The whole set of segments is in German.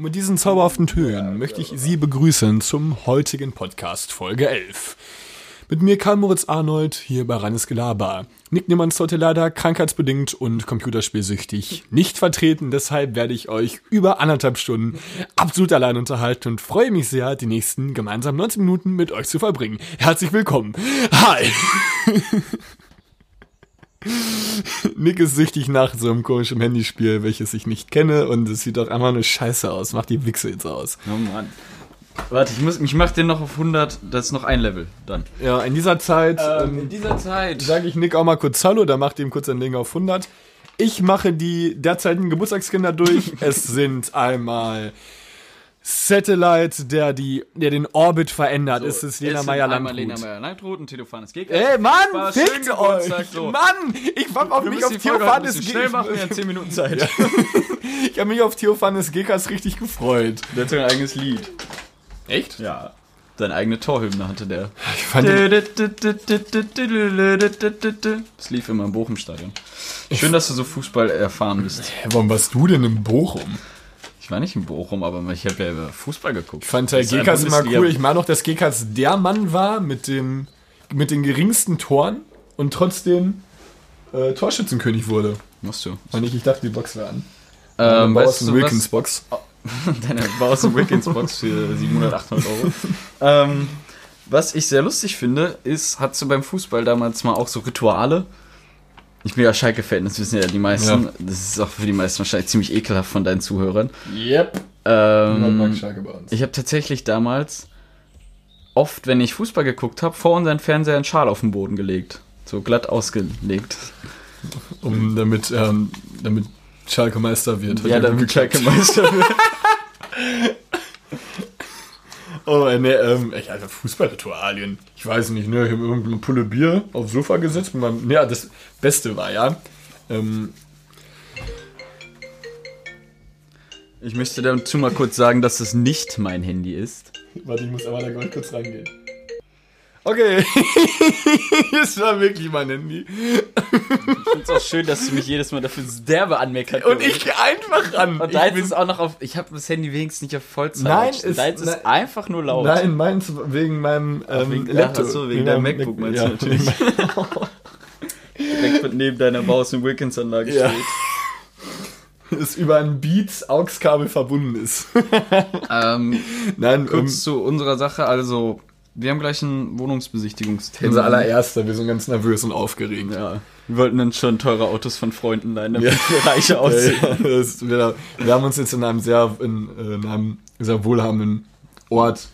Und mit diesen zauberhaften Tönen möchte ich Sie begrüßen zum heutigen Podcast Folge 11. Mit mir Karl Moritz Arnold hier bei Reines Gelaber. Nick Niemann ist heute leider krankheitsbedingt und computerspielsüchtig nicht vertreten, deshalb werde ich euch über anderthalb Stunden absolut allein unterhalten und freue mich sehr, die nächsten gemeinsam 19 Minuten mit euch zu verbringen. Herzlich willkommen. Hi! Nick ist süchtig nach so einem komischen Handyspiel, welches ich nicht kenne und es sieht doch einfach nur scheiße aus. Macht die Wichse jetzt aus. Oh Mann. Warte, ich, muss, ich mach den noch auf 100, das ist noch ein Level dann. Ja, in dieser Zeit ähm, dieser Zeit. sage ich Nick auch mal kurz Hallo, da macht ihm kurz ein Ding auf 100. Ich mache die derzeitigen Geburtstagskinder durch. es sind einmal Satellite, der die, der den Orbit verändert. ist es Lena Meyer Einmal Lena Landrut. Meyer Landrut und Theophanes Gegner. Ey, Mann, fickt euch! so. Mann, ich hab auf mich auf Theophanes bisschen schnell machen, wir haben 10 Minuten Zeit. Ich habe mich auf Theophanes Gekas richtig gefreut. Der hat sogar ein eigenes Lied. Echt? Ja. Seine eigene Torhymne hatte der. Ich fand Das lief immer im Bochum-Stadion. Schön, dass du so Fußball erfahren bist. Warum warst du denn in Bochum? Ich war nicht in Bochum, aber ich habe ja Fußball geguckt. Ich fand ein Gekas immer cool. Ich meine auch, dass Gekas der Mann war mit dem mit den geringsten Toren und trotzdem äh, Torschützenkönig wurde. Musst du. Und ich, ich dachte, die Box wäre an. Ähm, weißt du, Wilkins was, Box. Deine Baus Wickens Box für 700, 800 Euro. ähm, was ich sehr lustig finde, ist, hast du beim Fußball damals mal auch so Rituale? Ich bin ja Schalke-Fan, das wissen ja die meisten. Ja. Das ist auch für die meisten wahrscheinlich ziemlich ekelhaft von deinen Zuhörern. Yep. Ähm, Schalke bei uns. ich habe tatsächlich damals oft, wenn ich Fußball geguckt habe, vor unseren Fernseher einen Schal auf den Boden gelegt. So glatt ausgelegt. Um, damit, ähm, damit Schalke Meister wird. Ja, damit. Schalke Meister wird. Oh, nee, ähm, ich, also Fußballritualien. Ich weiß nicht, ne, ich habe irgendeine Pulle Bier aufs Sofa gesetzt. Und man, ja, das Beste war ja, ähm, Ich möchte dazu mal kurz sagen, dass es nicht mein Handy ist. Warte, ich muss aber da kurz rangehen. Okay, das war wirklich mein Handy. Ich finde es auch schön, dass du mich jedes Mal dafür derbe anmeckert. Und ich einfach ran. Und ich deins ist auch noch auf. Ich habe das Handy wenigstens nicht auf Vollzeit. Nein, ist- deins ist nein. einfach nur laut. Nein, meins wegen meinem ähm, wegen- Laptop. ach so, wegen deinem meinem MacBook Mac- meinst du natürlich. Direkt neben deiner Baus- und Wilkins-Anlage Ja. steht. es über ein Beats AUX-Kabel verbunden ist. Ähm, Nein, kurz um, zu unserer Sache. Also, wir haben gleich einen Wohnungsbesichtigungstermin. unser allererster, wir sind ganz nervös und aufgeregt. Ja. Wir wollten dann schon teure Autos von Freunden leihen, damit wir reicher aussehen. Ja, das, wir, wir haben uns jetzt in einem sehr, in, äh, in einem sehr wohlhabenden Ort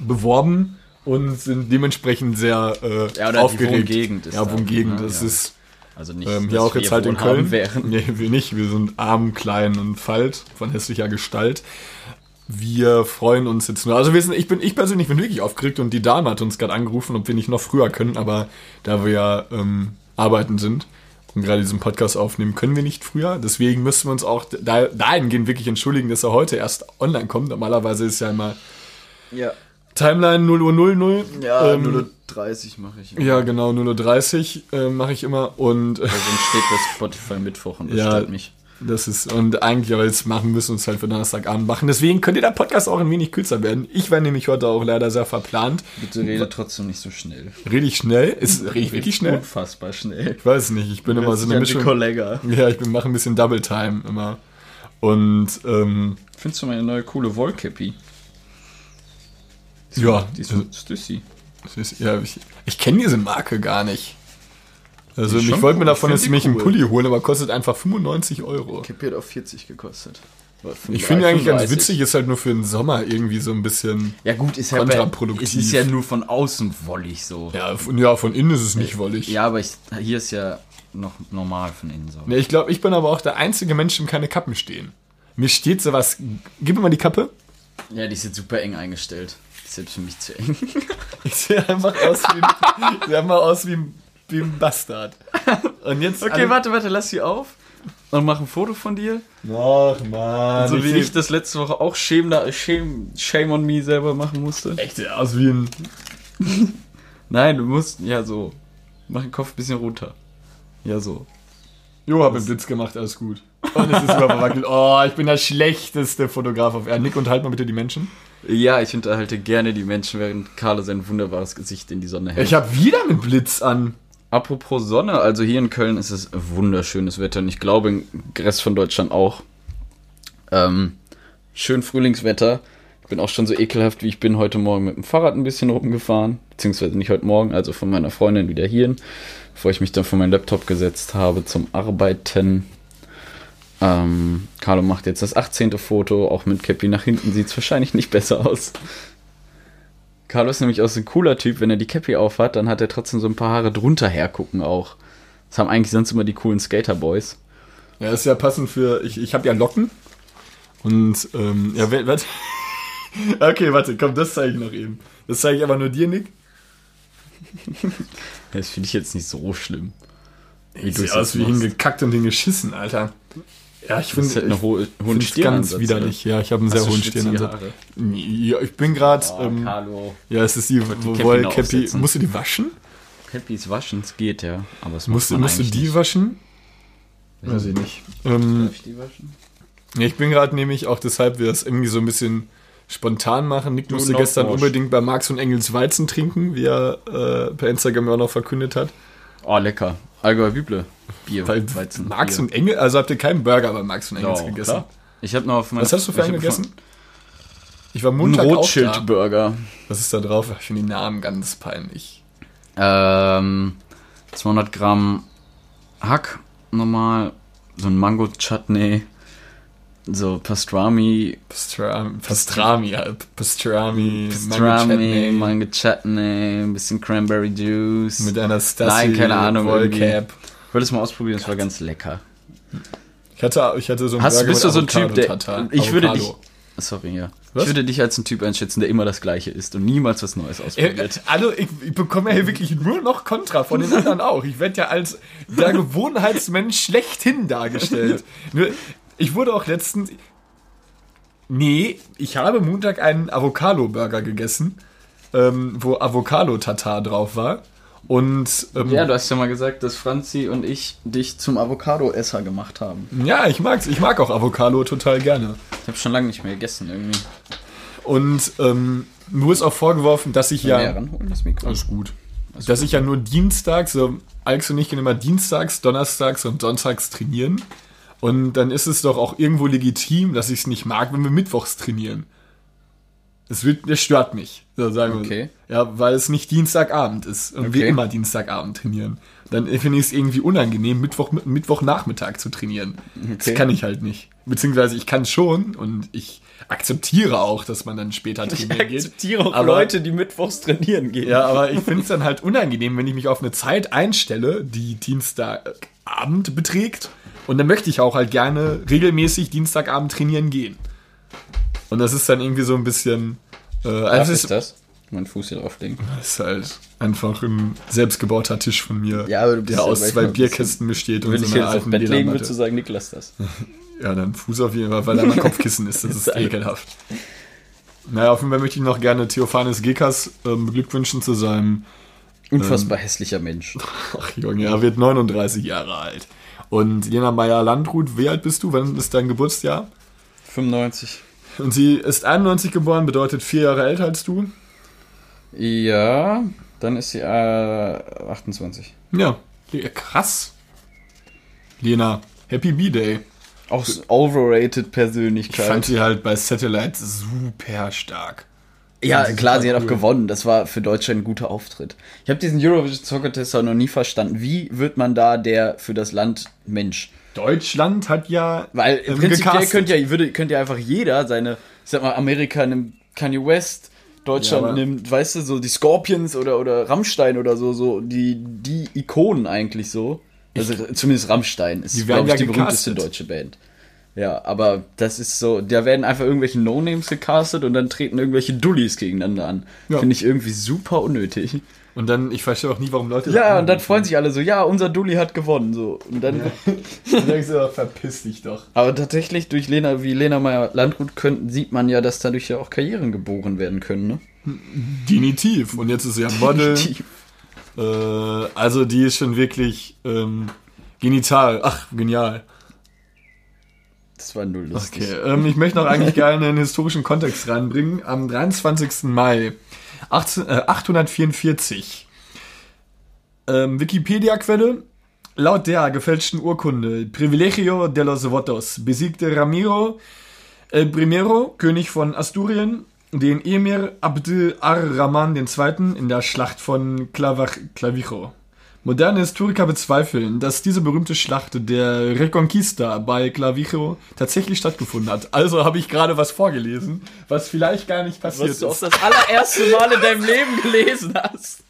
beworben und sind dementsprechend sehr äh, Ja, oder die aufgeregt. Wohngegend ist ja, da, Wohngegend. ne? Das Ja. ist Also nicht, ähm, hier auch jetzt halt in Köln. Wären. Nee, wir nicht. Wir sind arm, klein und falt von hässlicher Gestalt. Wir freuen uns jetzt nur. Also wir sind, ich bin, ich persönlich bin wirklich aufgeregt und die Dame hat uns gerade angerufen, ob wir nicht noch früher können, aber da wir ja ähm, arbeiten sind und gerade diesen Podcast aufnehmen, können wir nicht früher. Deswegen müssen wir uns auch da, dahingehend wirklich entschuldigen, dass er heute erst online kommt. Normalerweise ist ja immer Ja, Timeline 0 Uhr 00. ja ähm, 0.30 mache ich. Ja, genau, 0.30 Uhr äh, mache ich immer und äh, Also steht bei Spotify Mittwoch und das Ja. stört mich. Das ist, und eigentlich, aber jetzt machen müssen wir uns halt für Donnerstagabend machen. Deswegen könnte der Podcast auch ein wenig kürzer werden. Ich war nämlich heute auch leider sehr verplant. Bitte rede trotzdem nicht so schnell. Rede ich schnell? Ist, rede ich wirklich schnell? Unfassbar schnell. Ich weiß nicht, ich bin immer so eine Mischung. Kollega. Ja, ich bin, mache ein bisschen Double Time immer. Und, ähm, Findest du meine neue coole Wollcappy? ja, Die ist so Stüssi. ja, ich, ich kenne diese Marke gar nicht. Also, ich wollte mir cool. davon jetzt mich die einen cool. Pulli holen, aber kostet einfach 95 Euro. Hat auf 40 gekostet. Ich finde eigentlich ganz 35. witzig, ist halt nur für den Sommer irgendwie so ein bisschen. Ja gut, ist ja Kontraproduktiv. Es ist ja nur von außen wollig so. Ja, von, ja, von innen ist es nicht wollig. Ja, aber ich, hier ist ja noch normal von innen so. Ja, ich glaube, ich bin aber auch der einzige Mensch, dem keine Kappen stehen. Mir steht sowas. Gib mir mal die Kappe. Ja, die ist jetzt super eng eingestellt. Die ist selbst für mich zu eng. Ich sehe einfach aus wie ein, ich sehe einfach aus wie ein, wie ein Bastard. Und jetzt. Okay, alle- warte, warte, lass sie auf. Und mach ein Foto von dir. Ach, Mann. so wie seh ich das letzte Woche auch Shame, Shame, Shame on me selber machen musste. echt aus wie ein. Nein, du musst, ja, so. Mach den Kopf ein bisschen runter. Ja, so. Jo, hab einen Blitz gemacht, alles gut. Und es ist überverwackelt. Oh, ich bin der schlechteste Fotograf auf Erden. Nick, unterhalt mal bitte die Menschen. Ja, ich unterhalte gerne die Menschen, während Carlo sein wunderbares Gesicht in die Sonne hält. Ich hab wieder einen Blitz an. Apropos Sonne, also hier in Köln ist es wunderschönes Wetter und ich glaube im Rest von Deutschland auch. Ähm, schön Frühlingswetter. Ich bin auch schon so ekelhaft, wie ich bin heute Morgen mit dem Fahrrad ein bisschen rumgefahren. Beziehungsweise nicht heute Morgen, also von meiner Freundin wieder hierhin. Bevor ich mich dann vor meinen Laptop gesetzt habe zum Arbeiten. Ähm, Carlo macht jetzt das 18. Foto, auch mit Cappy nach hinten sieht es wahrscheinlich nicht besser aus. Carlo ist nämlich auch so ein cooler Typ, wenn er die Cappy aufhat, dann hat er trotzdem so ein paar Haare drunter hergucken auch. Das haben eigentlich sonst immer die coolen Skaterboys. Ja, ist ja passend für. Ich, ich habe ja Locken. Und, ähm, ja, warte. okay, warte, komm, das zeige ich noch eben. Das zeige ich aber nur dir, Nick. Das finde ich jetzt nicht so schlimm. Wie du aus wie hingekackt und hingeschissen, Alter. Ja, ich finde halt hohe, hohen es ganz widerlich. Ja, ich habe einen sehr Hast du hohen Stirnansatz. Ja, ich bin gerade. Oh, ähm, Carlo. ja, es ist die die Cappy. Musst du die waschen? Cappys waschen, es geht ja. Aber es Musst, du- man musst du die nicht. waschen? Weiß ich nicht. Ähm, Darf ich die waschen? ich bin gerade nämlich auch deshalb, wir das irgendwie so ein bisschen spontan machen. Nick Do musste gestern wash. unbedingt bei Marx und Engels Weizen trinken, wie er äh, per Instagram auch noch verkündet hat. Oh, lecker. Allgäuer Büble. Bier. Weil Weizen. Marx Bier. und Engels, also habt ihr keinen Burger bei Marx und Engels Ja, gegessen? klar. Ich habe noch auf Was hast du für einen gegessen? Ich war Ein Montag auch da. Rothschild-Burger. Was ist da drauf? Ich finde die Namen ganz peinlich. Ähm, 200 Gramm Hack, normal. So ein Mango-Chutney. So Pastrami. Pastrami, Pastrami, halt. Pastrami, Pastrami, Mango Mango Chutney, ein bisschen Cranberry Juice. mit einer Stasi Nein, keine Ahnung, Rollcap. Ich wollte es mal ausprobieren, es war ganz lecker. Ich hatte, ich hatte so einen Hast, Burger bist du so ein Typ, der. Ich würde dich. Sorry, ja. Was? Ich würde dich als ein Typ einschätzen, der immer das Gleiche isst und niemals was Neues Äh, ausprobiert. Also, ich, ich bekomme ja hier wirklich nur noch Kontra von den anderen auch. Ich werde ja als der Gewohnheitsmensch schlechthin dargestellt. Ich wurde auch letztens. Nee, ich habe Montag einen Avocado-Burger gegessen, ähm, wo Avocado-Tatar drauf war. Und ähm, Ja, du hast ja mal gesagt, dass Franzi und ich dich zum Avocado-Esser gemacht haben. ja, ich mag's. Ich mag auch Avocado total gerne. Ich habe schon lange nicht mehr gegessen irgendwie. Und ähm, mir ist auch vorgeworfen, dass ich ja. Näher ranholen, das Mikro. Alles gut. Dass ich ja nur dienstags, so Alex und ich gehen immer dienstags, donnerstags und sonntags trainieren. Und dann ist es doch auch irgendwo legitim, dass ich es nicht mag, wenn wir mittwochs trainieren. Das, wird, das stört mich, so sagen wir. Okay. Ja, weil es nicht Dienstagabend ist und wir Okay. immer Dienstagabend trainieren. Dann finde ich es irgendwie unangenehm, Mittwoch, Mittwochnachmittag zu trainieren. Okay. Das kann ich halt nicht. Beziehungsweise ich kann schon und ich akzeptiere auch, dass man dann später trainieren geht. Aber- die mittwochs trainieren gehen. ja, aber ich finde es dann halt unangenehm, wenn ich mich auf eine Zeit einstelle, die Dienstagabend beträgt. Und dann möchte ich auch halt gerne regelmäßig Dienstagabend trainieren gehen. Und das ist dann irgendwie so ein bisschen. Äh, Was also ist das? Mein Fuß hier drauflegen. ist, ist halt einfach ein selbstgebauter Tisch von mir, Ja, aber du bist der ja aus zwei Bierkästen besteht und Wenn so ich einer alten Bett legen würde, Ledermatte. zu sagen, Nick, lass das. Ja, dann Fuß auf jeden Fall, weil da mein Kopfkissen ist. Das ist ekelhaft. Naja, auf jeden Fall möchte ich noch gerne Theophanes Gekas ähm, beglückwünschen zu seinem Unfassbar hässlicher Mensch. Ach Junge, er wird 39 Jahre alt. Und Lena Meyer-Landrut, wie alt bist du? Wann ist dein Geburtsjahr? 95. Und sie ist 91 geboren, bedeutet vier Jahre älter als du. Ja, dann ist sie äh, 28. Ja, krass. Lena, Happy B-Day. Auch overrated Ich Persönlichkeit. fand sie halt bei Satellite super stark. ja, klar, sie hat auch gewonnen. Das war für Deutschland ein guter Auftritt. Ich habe diesen Eurovision Soccer Test auch noch nie verstanden. Wie wird man da der für das Land Mensch? Deutschland hat ja Weil ähm, prinzipiell könnte ja, würde, könnte ja einfach jeder seine, ich sag mal, Amerika nimmt Kanye West, Deutschland Ja, nimmt, weißt du, so die Scorpions oder, oder Rammstein oder so, so die, die Ikonen eigentlich so. Also zumindest Rammstein ist, Die glaube ich, ja die berühmteste gecastet. deutsche Band. Ja, aber das ist so, da werden einfach irgendwelche No-Names gecastet und dann treten irgendwelche Dullis gegeneinander an. Ja. Finde ich irgendwie super unnötig. Und dann, ich verstehe auch nie, warum Leute. Ja, und dann freuen sich alle so, ja, unser Dulli hat gewonnen, so. Und dann, Dann denkst du, verpiss dich doch. Aber tatsächlich durch Lena, wie Lena Meyer Landrut könnten, sieht man ja, dass dadurch ja auch Karrieren geboren werden können, ne? Definitiv. Und jetzt ist sie ja Model. Äh, also die ist schon wirklich ähm, genital. Ach, genial. Das war null lustig. Okay, ähm, ich möchte noch eigentlich gerne einen historischen Kontext reinbringen. Am 23. Mai 18, äh, 844 ähm, Wikipedia-Quelle. Laut der gefälschten Urkunde Privilegio de los Votos besiegte Ramiro el Primero, König von Asturien, den Emir Abd ar-Rahman II. in der Schlacht von Clavach Clavijo. Moderne Historiker bezweifeln, dass diese berühmte Schlacht der Reconquista bei Clavijo tatsächlich stattgefunden hat. Also habe ich gerade was vorgelesen, was vielleicht gar nicht passiert Was du auch ist. das allererste Mal in deinem Leben gelesen hast.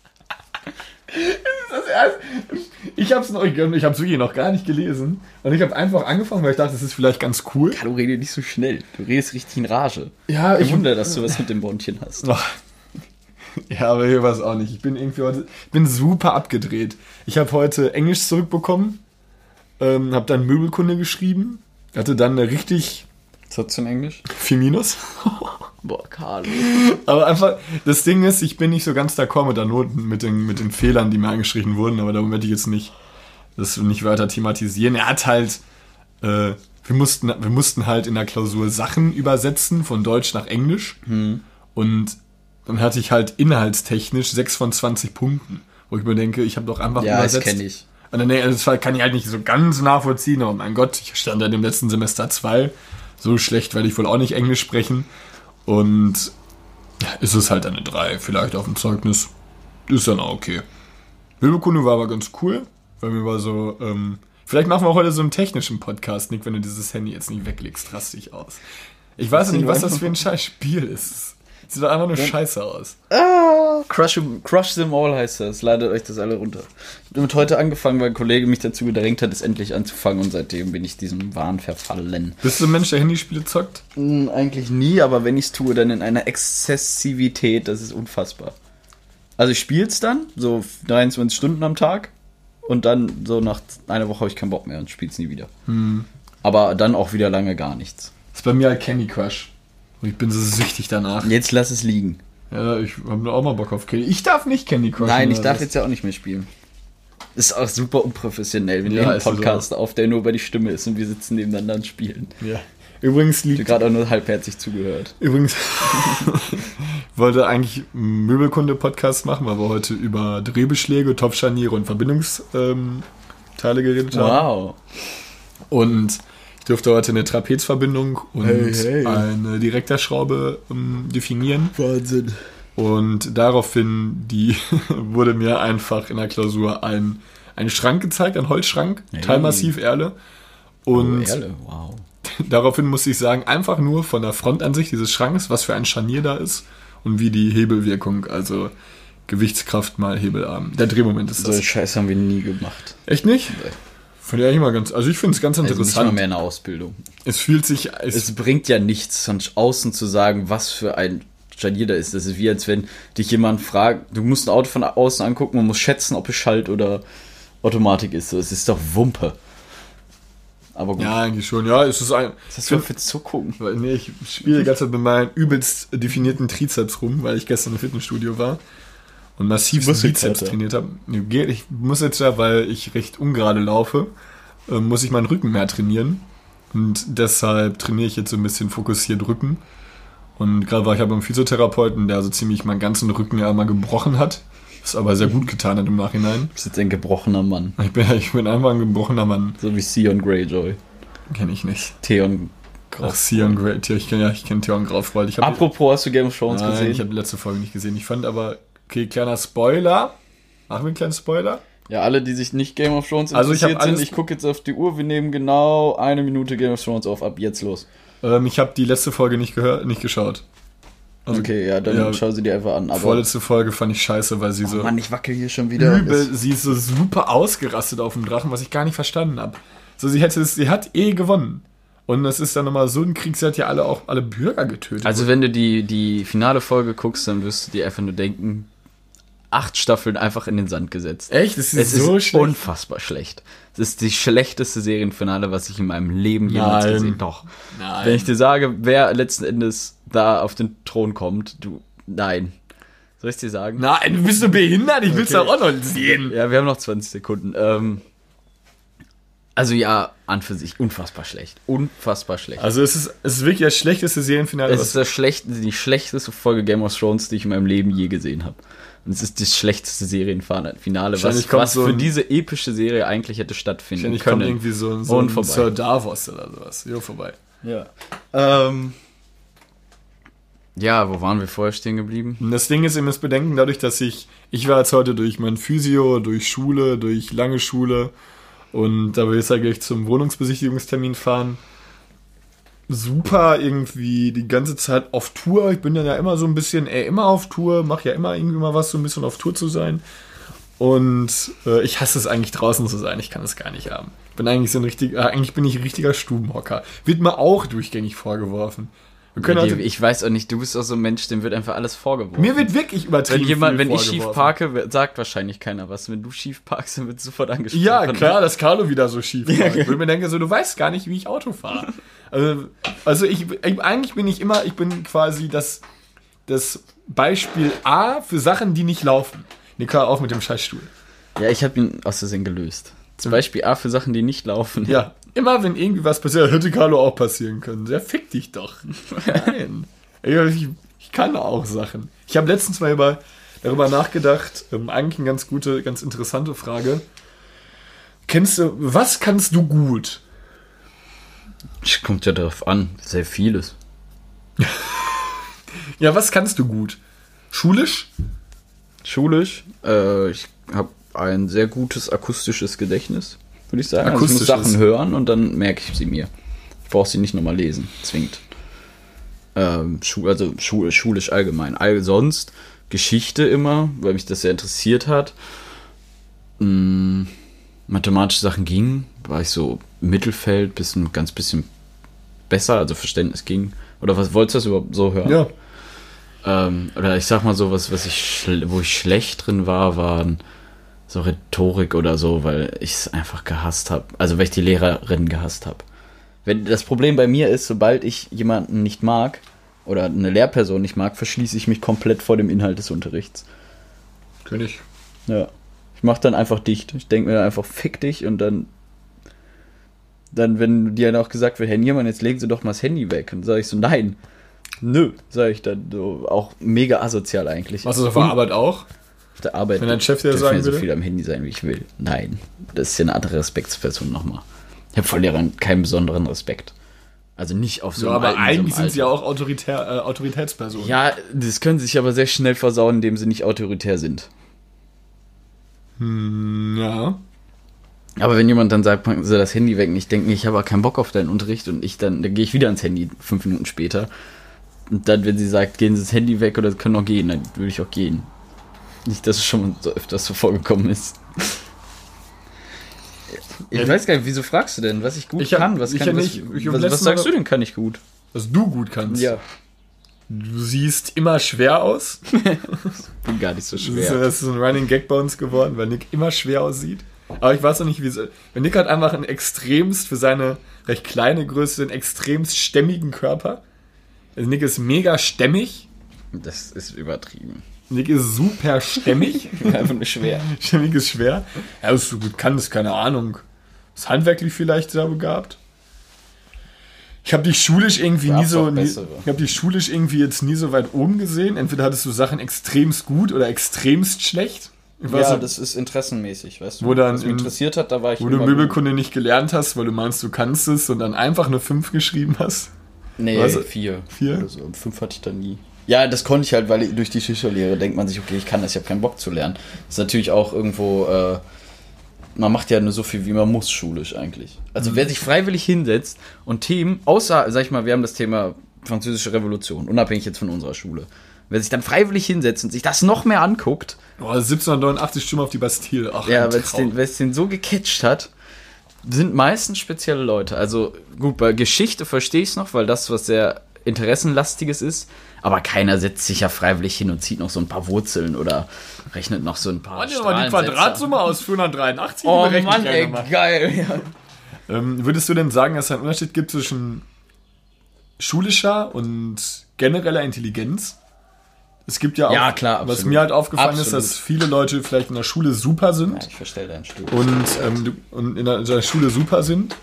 Ich habe es noch, ich habe es wirklich noch gar nicht gelesen und ich habe einfach angefangen, weil ich dachte, das ist vielleicht ganz cool. Du redest nicht so schnell. Du redest richtig in Rage. Ja, Kein Wunder, dass du was mit dem Bondchen hast. Ach. Ja, aber hier war es auch nicht. Ich bin irgendwie heute, ich bin super abgedreht. Ich habe heute Englisch zurückbekommen, ähm, habe dann Möbelkunde geschrieben, hatte dann eine richtig Was hast du in Englisch? viel Minus. Boah, Carlo. Aber einfach, das Ding ist, ich bin nicht so ganz d'accord mit der Noten, mit den, mit den Fehlern, die mir angeschrieben wurden, aber darum werde ich jetzt nicht, das nicht weiter thematisieren. Er hat halt, äh, wir mussten, wir mussten halt in der Klausur Sachen übersetzen von Deutsch nach Englisch und dann hatte ich halt inhaltstechnisch 6 von 20 Punkten, wo ich mir denke, ich habe doch einfach Ja, das übersetzt. kenne ich. Und dann, nee, das war- kann ich halt nicht so ganz nachvollziehen, aber mein Gott, ich stand da im letzten Semester 2. So schlecht werde ich wohl auch nicht Englisch sprechen. Und ja, ist es halt eine 3, vielleicht auf dem Zeugnis. Ist dann auch okay. Möbelkunde war aber ganz cool, weil mir war so, ähm, vielleicht machen wir auch heute so einen technischen Podcast, Nick, wenn du dieses Handy jetzt nicht weglegst, raste ich aus. Ich weiß nicht, was das für ein scheiß Spiel ist. Sieht doch einfach nur scheiße aus. Crush, 'em- Crush them all heißt das. Ladet euch das alle runter. Ich habe damit heute angefangen, weil ein Kollege mich dazu gedrängt hat, es endlich anzufangen und seitdem bin ich diesem Wahn verfallen. Bist du ein Mensch, der Handyspiele zockt? Hm, eigentlich nie, aber wenn ich es tue, dann in einer Exzessivität, das ist unfassbar. Also ich spiele es dann, so 23 Stunden am Tag und dann so nach einer Woche habe ich keinen Bock mehr und spiele es nie wieder. Aber dann auch wieder lange gar nichts. Das ist bei mir halt Candy Crush. Und ich bin so süchtig danach. Jetzt lass es liegen. Ja, ich habe auch mal Bock auf Candy. Ich darf nicht Candy Crush. Nein, ich darf jetzt ja auch nicht mehr spielen. Ist auch super unprofessionell. Wir Ja, nehmen einen Podcast auf, der nur über die Stimme ist und wir sitzen nebeneinander und spielen. Ja. Übrigens Ich habe liegt. gerade auch nur halbherzig zugehört. Übrigens wollte eigentlich einen Möbelkunde-Podcast machen, aber heute über Drehbeschläge, Topfscharniere und Verbindungsteile ähm, geredet haben. Wow. Und ich durfte heute eine Trapezverbindung und Hey, hey. eine Direktorschraube ähm, definieren. Wahnsinn. Und daraufhin die wurde mir einfach in der Klausur ein, ein Schrank gezeigt, ein Holzschrank, Hey. Teilmassiv Erle. Und Und Erle, wow. daraufhin musste ich sagen, einfach nur von der Frontansicht dieses Schranks, was für ein Scharnier da ist und wie die Hebelwirkung, also Gewichtskraft mal Hebelarm. Der Drehmoment ist So das. einen Scheiß haben wir nie gemacht. Echt nicht? Finde ich eigentlich mal ganz, also ich finde es ganz Also nicht mal interessant. mehr eine Ausbildung. es fühlt sich, es, Es bringt ja nichts, von außen zu sagen, was für ein Scharnier da ist. Das ist wie, als wenn dich jemand fragt, du musst ein Auto von außen angucken und musst schätzen, ob es Schalt oder Automatik ist. So, Es ist doch Wumpe. Aber gut. ja, eigentlich schon, ja, es ist ein, Was hast du für Zuckung? Weil, nee, ich spiele die ganze Zeit mit meinem übelst definierten Trizeps rum, weil ich gestern im Fitnessstudio war und massiv. Bizeps trainiert habe. Ich muss jetzt ja, weil ich recht ungerade laufe, äh, muss ich meinen Rücken mehr trainieren. Und deshalb trainiere ich jetzt so ein bisschen fokussiert Rücken. Und gerade war ich ja beim Physiotherapeuten, der so ziemlich meinen ganzen Rücken ja einmal gebrochen hat. Was aber sehr gut getan hat im Nachhinein. Du bist jetzt ein gebrochener Mann. Ich bin, ich bin einfach ein gebrochener Mann. So wie Sion Greyjoy. Kenne ich nicht. Theon Ach, Sion Great. Ich kenne ja, ich kenne Theon Graufreud. Apropos, hast du Game of Thrones Nein, gesehen? ich habe die letzte Folge nicht gesehen. Ich fand aber, okay, kleiner Spoiler. Machen wir einen kleinen Spoiler? Ja, alle, die sich nicht Game of Thrones Also ich interessiert hab alles- sind, ich gucke jetzt auf die Uhr, wir nehmen genau eine Minute Game of Thrones auf, ab jetzt los. Ähm, ich habe die letzte Folge nicht gehört, nicht geschaut. Also, Okay, ja, dann ja, schau sie dir einfach an. Aber Vorletzte Folge fand ich scheiße, weil sie oh so Mann, ich wackel hier schon wieder. übel, sie ist so super ausgerastet auf dem Drachen, was ich gar nicht verstanden habe. So, sie hätte es, sie hat eh gewonnen. Und das ist dann nochmal so ein Krieg, sie hat ja alle auch alle Bürger getötet. Also wenn du die, die finale Folge guckst, dann wirst du dir einfach nur denken, acht Staffeln einfach in den Sand gesetzt. echt, das ist Es so ist schlecht. unfassbar schlecht. Es ist die schlechteste Serienfinale, was ich in meinem Leben jemals Nein. gesehen Doch. Nein. Wenn ich dir sage, wer letzten Endes da auf den Thron kommt, du, nein. Soll ich dir sagen? Nein, du bist so behindert, ich will's Okay. doch auch noch sehen. Ja, wir haben noch 20 Sekunden. Ähm, also ja, an für sich unfassbar schlecht. Unfassbar schlecht. Also es ist, es ist wirklich das schlechteste Serienfinale. es ist das schlecht, die schlechteste Folge Game of Thrones, die ich in meinem Leben je gesehen habe. Und es ist das schlechteste Serienfinale, was, was so für diese epische Serie eigentlich hätte stattfinden können. kommt irgendwie so ein, so Und ein vorbei. Sir Davos oder sowas. Jo, vorbei. Ja. Ähm, ja, wo waren wir vorher stehen geblieben? Das Ding ist, ihr müsst bedenken, dadurch, dass ich, ich war jetzt heute durch mein Physio, durch Schule, durch lange Schule und da will ich ja gleich zum Wohnungsbesichtigungstermin fahren. Super irgendwie die ganze Zeit auf Tour. Ich bin dann ja immer so ein bisschen, ey, immer auf Tour, mache ja immer irgendwie mal was, so ein bisschen auf Tour zu sein. Und äh, ich hasse es eigentlich draußen zu sein. Ich kann es gar nicht haben. Bin eigentlich so ein richtig, äh, eigentlich bin ich ein richtiger Stubenhocker. Wird mir auch durchgängig vorgeworfen. Ja, die, ich weiß auch nicht, du bist auch so ein Mensch, dem wird einfach alles vorgeworfen. mir wird wirklich übertrieben. wenn jemand, wenn ich schief parke, sagt wahrscheinlich keiner was. Wenn du schief parkst, dann wird sofort angesprochen. Ja, klar, dass Carlo wieder so schief war. Ich mir denke so, du weißt gar nicht, wie ich Auto fahre. Also, also ich, ich, eigentlich bin ich immer, ich bin quasi das, das Beispiel A für Sachen, die nicht laufen. Nika, auf mit dem Scheißstuhl. Ja, ich habe ihn aus Versehen gelöst. Zum Beispiel A für Sachen, die nicht laufen. Ja, immer wenn irgendwie was passiert, hätte Carlo auch passieren können. Der fick dich doch. Nein. ich, ich kann auch Sachen. Ich habe letztens mal über, darüber nachgedacht, ähm, eigentlich eine ganz gute, ganz interessante Frage. Kennst du, was kannst du gut? Kommt ja darauf an. Sehr vieles. Ja, was kannst du gut? Schulisch? Schulisch. Äh, ich habe ein sehr gutes akustisches Gedächtnis, würde ich sagen. Also ich muss. Sachen hören und dann merke ich sie mir. Ich brauche sie nicht nochmal lesen, zwingend. Ähm, also Schu schulisch allgemein. All sonst Geschichte immer, weil mich das sehr interessiert hat. Mm, mathematische Sachen ging, war ich so Mittelfeld, ein ganz bisschen besser, also Verständnis ging. Oder was wolltest du das überhaupt so hören? Ja. Ähm, oder ich sag mal so, was, was ich wo ich schlecht drin war, waren so Rhetorik oder so, weil ich es einfach gehasst habe. Also weil ich die Lehrerin gehasst habe. Wenn das Problem bei mir ist, sobald ich jemanden nicht mag oder eine Lehrperson nicht mag, verschließe ich mich komplett vor dem Inhalt des Unterrichts. König. Ja. Ich mach dann einfach dicht. Ich denke mir einfach, fick dich und dann. Dann, wenn dir dann auch gesagt wird, Herr Niermann, jetzt legen Sie doch mal das Handy weg. Und sage ich so, nein. Nö, sage ich dann so. Auch mega asozial eigentlich. Machst du das auf der Arbeit auch? Der Arbeit. Wenn dein Chef dir sagen ja so würde? viel am Handy sein, wie ich will. Nein. Das ist ja eine andere Respektsperson nochmal. Ich habe vor Lehrern keinen besonderen Respekt. Also nicht auf so Ja, aber alten, so eigentlich sind sie ja auch Autoritär, äh, Autoritätspersonen. Ja, das können sie sich aber sehr schnell versauen, indem sie nicht autoritär sind. Ja. Aber wenn jemand dann sagt, packen Sie das Handy weg und ich denke ich habe aber keinen Bock auf deinen Unterricht und ich dann, dann gehe ich wieder ans Handy fünf Minuten später. Und dann, wenn sie sagt, gehen Sie das Handy weg oder Sie können auch gehen, dann würde ich auch gehen. Nicht, dass es schon so öfters so vorgekommen ist. Ich Ja, weiß gar nicht, wieso fragst du denn, was ich gut Ich hab- kann? Was, ich kann hab was, nicht- ich was, was sagst mal- du denn, kann ich gut? Was du gut kannst. Du siehst immer schwer aus. Bin gar nicht so Das ist, schwer. das ist so ein Running Gag bei uns geworden, weil Nick immer schwer aussieht. Aber ich weiß auch nicht, wie so. Wenn Nick hat einfach einen extremst für seine recht kleine Größe, einen extremst stämmigen Körper. Also Nick ist mega stämmig. Das ist übertrieben. Nick ist super stämmig. Einfach nur schwer. stämmig ist schwer. Ja, was du gut kannst, keine Ahnung. Ist handwerklich vielleicht sehr begabt. Ich habe dich schulisch irgendwie nie so, nie, ich habe dich schulisch irgendwie jetzt nie so weit oben gesehen. Entweder hattest du Sachen extremst gut oder extremst schlecht. Ja, nicht, das ist interessenmäßig, weißt du. Wo dann Was mich in- interessiert hat, da war ich wo du Möbelkunde nicht gelernt hast, weil du meinst, du kannst es und dann einfach eine 5 geschrieben hast. Nee, Was? vier. Vier? Oder so. Fünf hatte ich da nie. Ja, das konnte ich halt, weil ich, durch die Shisha-Lehre denkt man sich, okay, ich kann das, ich habe keinen Bock zu lernen. Das ist natürlich auch irgendwo, äh, man macht ja nur so viel, wie man muss, schulisch eigentlich. Also Mhm. wer sich freiwillig hinsetzt und Themen, außer, sag ich mal, wir haben das Thema Französische Revolution, unabhängig jetzt von unserer Schule. Wer sich dann freiwillig hinsetzt und sich das noch mehr anguckt, Boah, 1789 Stimmen auf die Bastille. Ach, ja, weil es den, den so gecatcht hat, sind meistens spezielle Leute. Also gut, bei Geschichte verstehe ich es noch, weil das was sehr interessenlastiges ist. Aber keiner setzt sich ja freiwillig hin und zieht noch so ein paar Wurzeln oder rechnet noch so ein paar. Wir mal die. Quadratsumme aus 483 Oh Mann, ey, geil. Ja. Ähm, würdest du denn sagen, dass es einen Unterschied gibt zwischen schulischer und genereller Intelligenz? Es gibt ja auch, Ja, klar, was mir halt aufgefallen ist, Absolut. dass viele Leute vielleicht in der Schule super sind Ja, ich verstelle deinen Stuhl. und, ähm, und in der, in der Schule super sind,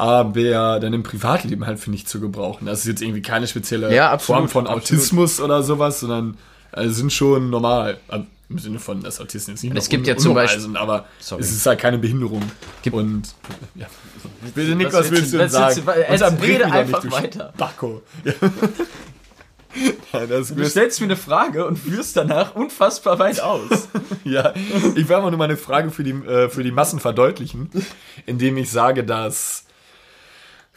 aber dann im Privatleben halt für nichts zu gebrauchen. Das ist jetzt irgendwie keine spezielle Ja, absolut, Form von absolut. Autismus oder sowas, sondern äh, sind schon normal. Also Im Sinne von, dass Autisten jetzt nicht Es gibt un- ja zum Beispiel- sind, aber Sorry. es ist halt keine Behinderung. Gibt- und ja. Bitte, Nick, was, Was willst du denn sagen? willst du- Unterbrich rede einfach du weiter. Spacko. Ja. Das Du stellst mir eine Frage und führst danach unfassbar weit aus. Ja, ich will einfach nur meine Frage für die, äh, für die Massen verdeutlichen, indem ich sage, dass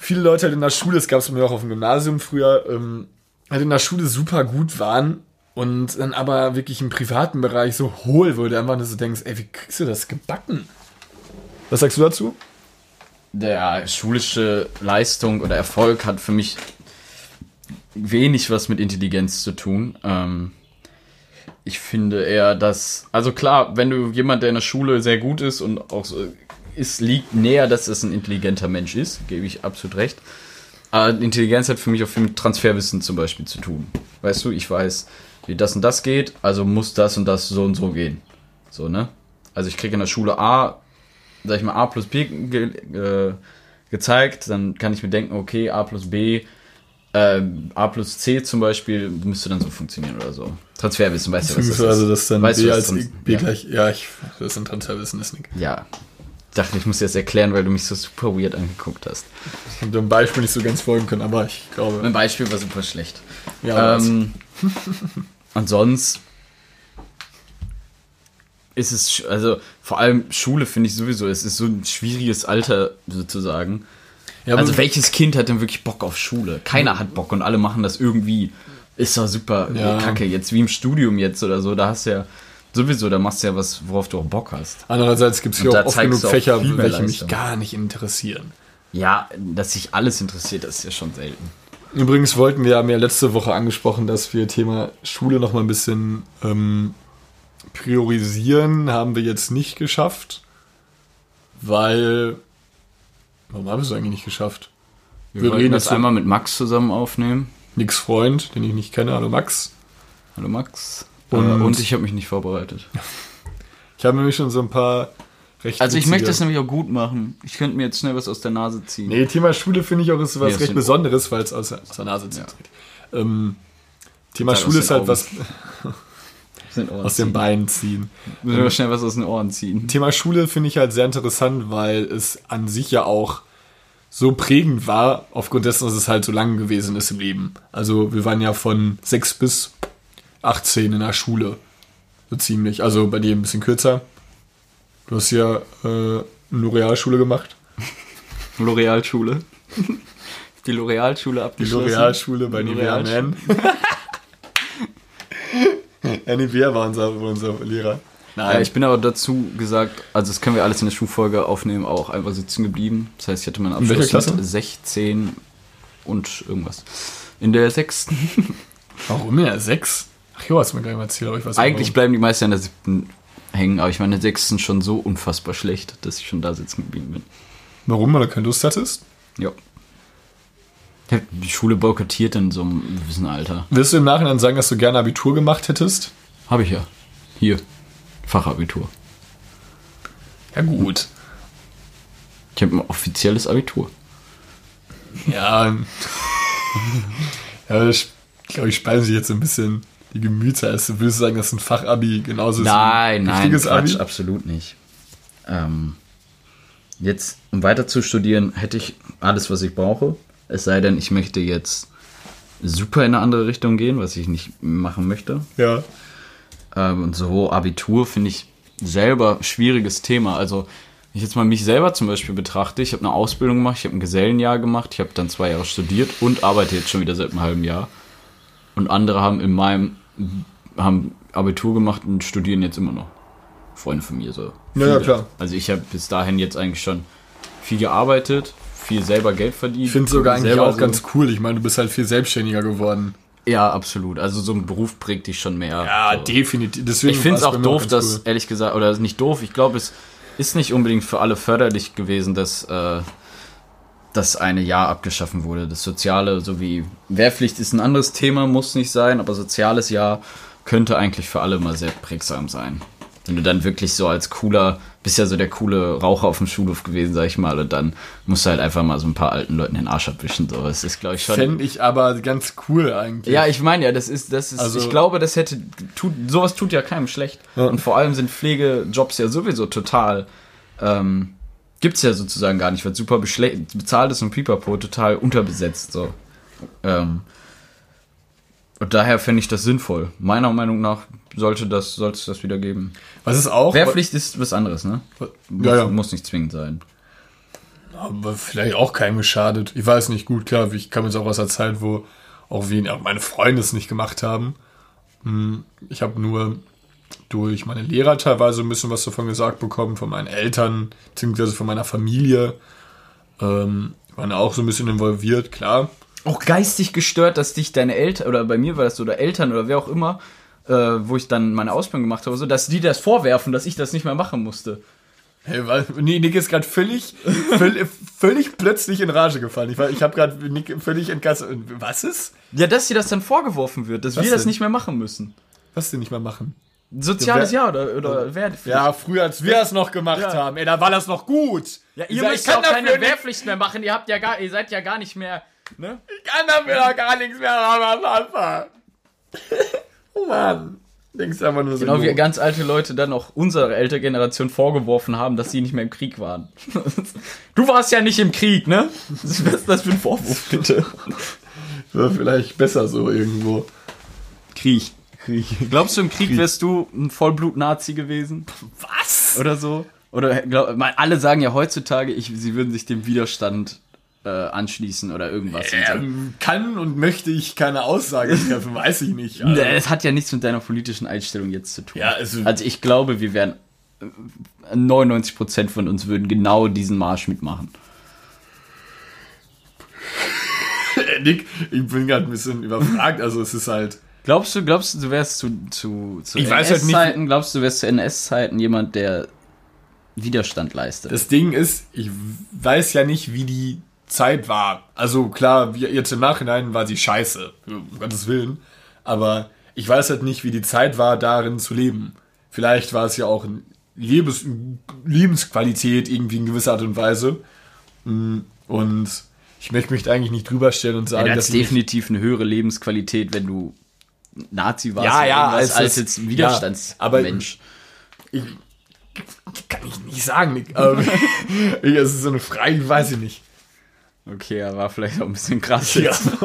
viele Leute halt in der Schule, das gab es mir auch auf dem Gymnasium früher, ähm, halt in der Schule super gut waren und dann aber wirklich im privaten Bereich so hohl wurde, einfach nur so denkst, ey, wie kriegst du das gebacken? Was sagst du dazu? Der schulische Leistung oder Erfolg hat für mich wenig was mit Intelligenz zu tun. Ähm, ich finde eher, dass, also klar, wenn du jemand, der in der Schule sehr gut ist und auch so ist, liegt näher, dass es ein intelligenter Mensch ist, gebe ich absolut recht. Aber Intelligenz hat für mich auch viel mit Transferwissen zum Beispiel zu tun. Weißt du, ich weiß, wie das und das geht, also muss das und das so und so gehen. So, ne? Also ich kriege in der Schule A, sag ich mal, A plus B ge äh, gezeigt, dann kann ich mir denken, okay, A plus B, äh, A plus C zum Beispiel, müsste dann so funktionieren oder so. Transferwissen, weißt du, was das ist? dass dann Weißt du, B als B ja. gleich, ja, ich, das ist ein Transferwissen, ist Nick. Ja. Ich dachte, ich muss dir das erklären, weil du mich so super weird angeguckt hast. Ich habe dem Beispiel nicht so ganz folgen können, aber ich glaube, Mein Beispiel war super schlecht. ja, Ähm, und sonst ist es, also vor allem Schule finde ich sowieso, es ist so ein schwieriges Alter sozusagen. ja, also welches Kind hat denn wirklich Bock auf Schule? Keiner hat Bock und alle machen das irgendwie. Ist doch super Ja. kacke. Jetzt wie im Studium jetzt oder so, da hast du ja sowieso, da machst du ja was, worauf du auch Bock hast. Andererseits gibt es hier auch oft genug Fächer, welche mich gar nicht interessieren. Ja, dass sich alles interessiert, das ist ja schon selten. Übrigens wollten wir, haben ja letzte Woche angesprochen, dass wir Thema Schule noch mal ein bisschen ähm, priorisieren. Haben wir jetzt nicht geschafft, weil... Warum haben wir es eigentlich nicht geschafft? Wir, Wir reden das einmal mit Max zusammen aufnehmen. Nix Freund, den ich nicht kenne. Hallo Max. Hallo Max. Und- Und, und ich habe mich nicht vorbereitet. Ich habe nämlich schon so ein paar recht Also ich möchte das nämlich auch gut machen. Ich könnte mir jetzt schnell was aus der Nase ziehen. Nee, Thema Schule finde ich auch ist was Nee, recht Besonderes, weil es aus, der- aus der Nase zieht. Ähm, Thema Schule den ist halt Augen. was Ohren aus den ziehen. Beinen ziehen. Müssen wir schnell was aus den Ohren ziehen. Thema Schule finde ich halt sehr interessant, weil es an sich ja auch so prägend war, aufgrund dessen, dass es halt so lang gewesen ist im Leben. Also wir waren ja von 6 bis 18 in der Schule. So ziemlich. Also bei dir ein bisschen kürzer. Du hast ja äh, eine L'Oreal-Schule gemacht. L'Oreal-Schule. Die L'Oreal-Schule Die abgeschlossen. L'Oreal-Schule bei Nivea Man. ja, Nivea war unser, unser Lehrer. Ja, ich bin aber dazu gesagt, also das können wir alles in der Schulfolge aufnehmen, auch einfach sitzen geblieben. Das heißt, ich hatte meinen In Abschluss mit 16 und irgendwas. In der sechsten. Warum ja? Sechs? Ach jo, hast du mir gleich mal erzählt, aber ich weiß nicht Eigentlich warum. bleiben die meisten in der siebten hängen, aber ich meine, in der sechsten schon so unfassbar schlecht, dass ich schon da sitzen geblieben bin. Warum, weil du keine Lust hattest? Ja. Ich hab die Schule boykottiert in so einem gewissen Alter. Willst du im Nachhinein sagen, dass du gerne Abitur gemacht hättest? Habe ich ja. Hier. Fachabitur. Ja, gut. Ich habe ein offizielles Abitur. Ja. ja, ich glaube, ich speise sich jetzt ein bisschen die Gemüter. Also, würdest du sagen, dass ein Fachabi genauso ist Nein, wie ein nein, richtiges Quatsch, Abi? absolut nicht. Ähm, jetzt, um weiter zu studieren, hätte ich alles, was ich brauche. Es sei denn, ich möchte jetzt super in eine andere Richtung gehen, was ich nicht machen möchte. Ja. Ähm, und so Abitur finde ich selber schwieriges Thema. Also, wenn ich jetzt mal mich selber zum Beispiel betrachte, ich habe eine Ausbildung gemacht, ich habe ein Gesellenjahr gemacht, ich habe dann zwei Jahre studiert und arbeite jetzt schon wieder seit einem halben Jahr. Und andere haben in meinem, haben Abitur gemacht und studieren jetzt immer noch. Freunde von mir so. Ja, ja, klar. Also ich habe bis dahin jetzt eigentlich schon viel gearbeitet, viel selber Geld verdient. Ich finde es sogar eigentlich auch so- ganz cool. Ich meine, du bist halt viel selbstständiger geworden. Ja, absolut. Also so ein Beruf prägt dich schon mehr. Ja, so. definitiv. Deswegen Ich finde es auch doof, dass, cool. ehrlich gesagt, oder nicht doof, ich glaube, es ist nicht unbedingt für alle förderlich gewesen, dass äh, das eine Jahr abgeschaffen wurde. Das Soziale sowie Wehrpflicht ist ein anderes Thema, muss nicht sein, aber soziales Jahr könnte eigentlich für alle mal sehr prägsam sein. Wenn du dann wirklich so als cooler, bist ja so der coole Raucher auf dem Schulhof gewesen, sag ich mal, und dann musst du halt einfach mal so ein paar alten Leuten den Arsch abwischen. So, das ist, glaube ich, schon. Fände ich aber ganz cool eigentlich. Ja, ich meine ja, das ist, das ist, Also- ich glaube, das hätte, tut, sowas tut ja keinem schlecht. Ja. Und vor allem sind Pflegejobs ja sowieso total, ähm, gibt's ja sozusagen gar nicht, weil super bezahlt ist und Pipapo total unterbesetzt, so. Ähm, und daher fände ich das sinnvoll. Meiner Meinung nach sollte das, sollte es das wieder geben. Was ist auch? Wehrpflicht ist was anderes, ne? Muss, Ja, ja. muss nicht zwingend sein. Aber vielleicht auch keinem geschadet. Ich weiß nicht, gut, klar, ich kam jetzt auch aus einer Zeit, wo auch, wen, auch meine Freunde es nicht gemacht haben. Hm, Ich habe nur durch meine Lehrer teilweise ein bisschen was davon gesagt bekommen, von meinen Eltern, beziehungsweise von meiner Familie. Ähm, waren auch so ein bisschen involviert, klar. auch geistig gestört, dass dich deine Eltern, oder bei mir war das so, oder Eltern oder wer auch immer, äh, wo ich dann meine Ausbildung gemacht habe, so, dass die das vorwerfen, dass ich das nicht mehr machen musste. Hey, was? Nee, Nick ist gerade völlig, völlig, völlig plötzlich in Rage gefallen. Ich, war- ich habe gerade Nick völlig entgastet. Was ist? Ja, dass dir das dann vorgeworfen wird, dass Was wir das denn? nicht mehr machen müssen. Was denn nicht mal machen? Soziales Ja, Jahr oder, oder wer? Ja, früher, als wir es noch gemacht Ja. haben, ey, da war das noch gut. Ja, Ich ihr sag, müsst ich kann auch keine nicht- Wehrpflicht mehr machen, ihr habt ja gar, ihr seid ja gar nicht mehr, ne? Ich kann dafür doch gar nichts mehr haben, Alpha. oh Mann. Denkst du einfach nur so. Genau wie ganz alte Leute dann auch unserer ältere Generation vorgeworfen haben, dass sie nicht mehr im Krieg waren. Du warst ja nicht im Krieg, ne? Was ist das für ein Vorwurf, bitte? War vielleicht besser so irgendwo. Krieg. Krieg. Glaubst du, im Krieg wärst du ein Vollblut-Nazi gewesen? Was? Oder so? Oder glaub, mal, alle sagen ja heutzutage, ich, sie würden sich dem Widerstand äh, anschließen oder irgendwas. Ähm, kann und möchte ich keine Aussage treffen, weiß ich nicht. Also, Es hat ja nichts mit deiner politischen Einstellung jetzt zu tun. Ja, also- also ich glaube, wir wären äh, 99% von uns würden genau diesen Marsch mitmachen. Nick, ich bin gerade ein bisschen überfragt. Also es ist halt. Glaubst du, glaubst du, du wärst zu, zu, zu weiß halt NS-Zeiten, glaubst du, du wärst zu NS-Zeiten jemand, der Widerstand leistet? Das Ding ist, ich weiß ja nicht, wie die Zeit war. Also klar, jetzt im Nachhinein war sie scheiße, um Gottes Willen. Aber ich weiß halt nicht, wie die Zeit war, darin zu leben. Vielleicht war es ja auch ein Lebens Lebensqualität irgendwie in gewisser Art und Weise. Mm, Und ich möchte mich da eigentlich nicht drüber stellen und sagen, ja, dass das nicht- definitiv eine höhere Lebensqualität, wenn du Nazi warst Ja, ja, als als, jetzt ein ja, Widerstandsmensch. ich, kann ich nicht sagen, Nick. Aber ich, es ist so eine Frage, weiß ich nicht. okay, er war vielleicht auch ein bisschen krass. Ja. jetzt.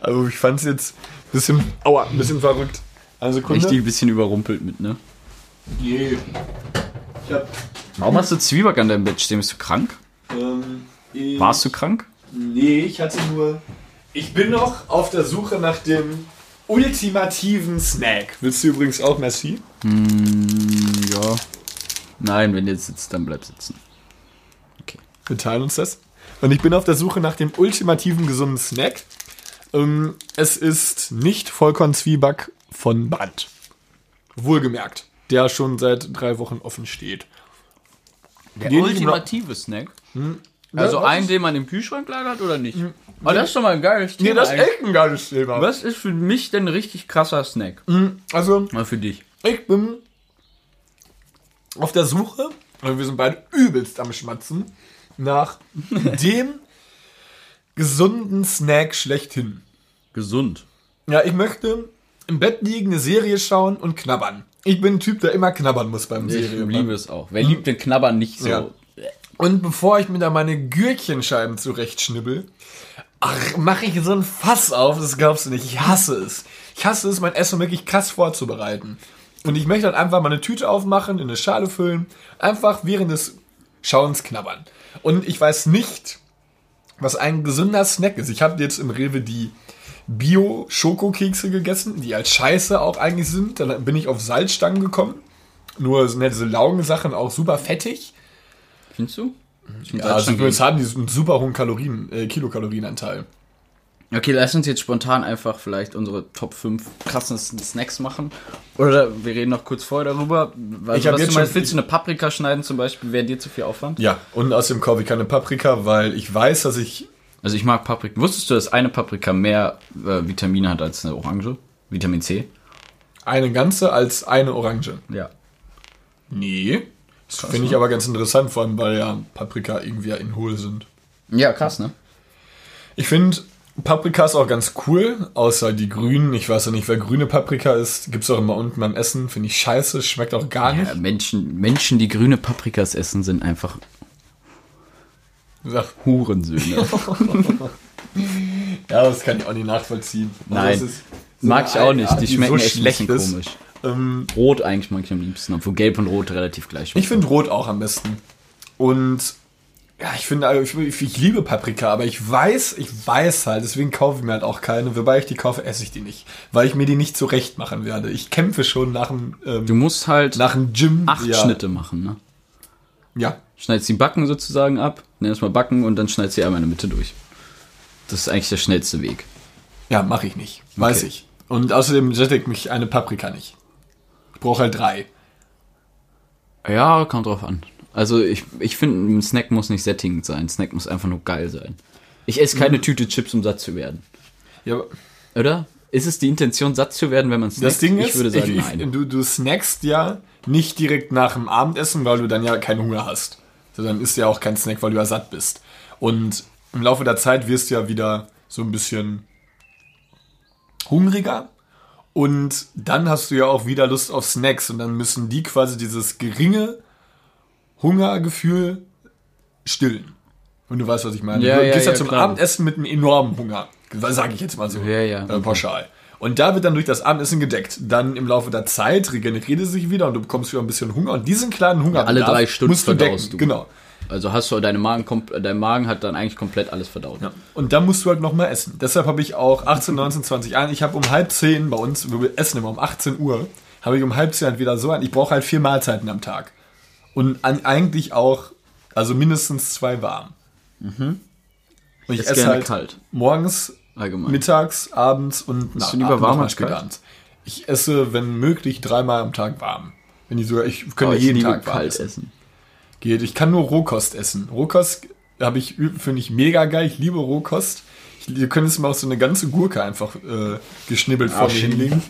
Also ich fand es jetzt ein bisschen, aua, ein bisschen verrückt. Eine Sekunde. Richtig ein bisschen überrumpelt mit, ne? Je. Ich hab, Warum hast du Zwieback an deinem Bett stehen? Bist du krank? ähm, ich, Warst du krank? Nee, ich hatte nur... Ich bin noch auf der Suche nach dem ultimativen Snack. Willst du übrigens auch Merci? Ja. Nein, wenn du jetzt sitzt, dann bleib sitzen. Wir teilen uns das. Und ich bin auf der Suche nach dem ultimativen gesunden Snack. Ähm, es ist nicht Vollkornzwieback von Band. Wohlgemerkt. Der schon seit drei Wochen offen steht. Der Den ultimative Snack? Also was einen, ist- den man im Kühlschrank lagert oder nicht? Aber das ist schon mal ein geiles Thema. Nee, das ist echt ein geiles Thema. Was ist für mich denn ein richtig krasser Snack? Also, Mal für dich. ich bin auf der Suche, weil wir sind beide übelst am Schmatzen, nach dem gesunden Snack schlechthin. Gesund. Ja, ich möchte im Bett liegen, eine Serie schauen und knabbern. Ich bin ein Typ, der immer knabbern muss beim Ich Serie. liebe es auch. Wer liebt den Knabbern nicht so? Ja. Und bevor ich mir da meine Gürkchenscheiben zurechtschnibbel, ach, mache ich so ein Fass auf, das glaubst du nicht. Ich hasse es. Ich hasse es, mein Essen wirklich krass vorzubereiten. Und ich möchte dann einfach mal eine Tüte aufmachen, in eine Schale füllen, einfach während des Schauens knabbern. Und ich weiß nicht, was ein gesunder Snack ist. Ich habe jetzt im Rewe die Bio-Schokokekse gegessen, die als Scheiße auch eigentlich sind. Dann bin ich auf Salzstangen gekommen. Nur sind ja diese Laugensachen auch super fettig. Findest du? Ja, also jetzt haben die einen super hohen Kalorien, äh, Kilokalorienanteil. Okay, lass uns jetzt spontan einfach vielleicht unsere Top 5 krassesten Snacks machen. Oder wir reden noch kurz vorher darüber. Weil Ich hab was jetzt du meinst, schon- willst du eine Paprika schneiden zum Beispiel? Wäre dir zu viel Aufwand? Ja, und außerdem kaufe ich keine Paprika, weil ich weiß, dass ich. Also ich mag Paprika. Wusstest du, dass eine Paprika mehr äh, Vitamine hat als eine Orange? Vitamin C? Eine ganze als eine Orange. Ja. Nee. Das finde ich ne? aber ganz interessant, vor allem weil ja Paprika irgendwie ja in hohl sind. Ja, krass, ne? Ich finde Paprika ist auch ganz cool, außer die grünen. Ich weiß ja nicht, wer grüne Paprika ist. Gibt's auch immer unten beim Essen. Finde ich scheiße, schmeckt auch gar Ja, nicht. Menschen, Menschen, die grüne Paprikas essen, sind einfach Sag, Hurensöhne. ja, das kann ich auch nicht nachvollziehen. Also Nein. es ist mag ich auch nicht. Art, Die schmecken so echt ist. komisch. Ähm, Rot eigentlich mag ich am liebsten, obwohl Gelb und Rot relativ gleich Ich finde Rot auch am besten. Und ja, ich finde, also ich, ich liebe Paprika, aber ich weiß, ich weiß halt, deswegen kaufe ich mir halt auch keine. Wobei ich die kaufe, esse ich die nicht. Weil ich mir die nicht zurecht machen werde. Ich kämpfe schon nach dem, ähm, Du musst halt nach dem Gym. acht ja, Schnitte machen, ne? Ja. Schneidest die Backen sozusagen ab, nimm erstmal Backen und dann schneidest du die einmal in der Mitte durch. Das ist eigentlich der schnellste Weg. Ja, mache ich nicht. Weiß Okay. ich. Und außerdem sättigt mich eine Paprika nicht. Brauche halt drei. Ja, kommt drauf an. Also ich, ich finde, ein Snack muss nicht sättigend sein. Ein Snack muss einfach nur geil sein. Ich esse keine Tüte Chips, um satt zu werden. Ja, Oder? Ist es die Intention, satt zu werden, wenn man snackt? das Ding ist, ich würde sagen, ich, nein. du, du snackst ja nicht direkt nach dem Abendessen, weil du dann ja keinen Hunger hast. Dann ist ja auch kein Snack, weil du ja satt bist. Und im Laufe der Zeit wirst du ja wieder so ein bisschen hungriger. Und dann hast du ja auch wieder Lust auf Snacks. Und dann müssen die quasi dieses geringe Hungergefühl stillen. Und du weißt, was ich meine. Ja, du ja, gehst ja, ja, zum klar. Abendessen mit einem enormen Hunger. Sage ich jetzt mal so. Ja, ja, Äh, okay. pauschal. Und da wird dann durch das Abendessen gedeckt. Dann im Laufe der Zeit regeneriert es sich wieder und du bekommst wieder ein bisschen Hunger. Und diesen kleinen Hunger alle drei Stunden musst du decken. du. Genau. Also hast du deine Magen, dein Magen hat dann eigentlich komplett alles verdaut. Ja. Und dann musst du halt nochmal essen. Deshalb habe ich auch 18, 19, 20 Jahren. Ich habe um halb zehn bei uns, wir essen immer um 18 Uhr, habe ich um halb zehn halt wieder so ein. Ich brauche halt vier Mahlzeiten am Tag. Und an, eigentlich auch, also mindestens zwei warm. Und ich esse halt kalt. morgens, Allgemein. mittags, abends und du lieber warm als kalt? Ich esse, wenn möglich, dreimal am Tag warm. Wenn ich sogar, ich könnte jeden Tag warm kalt essen. essen. Geht. Ich kann nur Rohkost essen. Rohkost habe ich finde ich mega geil. Ich liebe Rohkost. Ich, ihr könnt es mal auch so eine ganze Gurke einfach äh, geschnibbelt vor mir stimmt. hinlegen.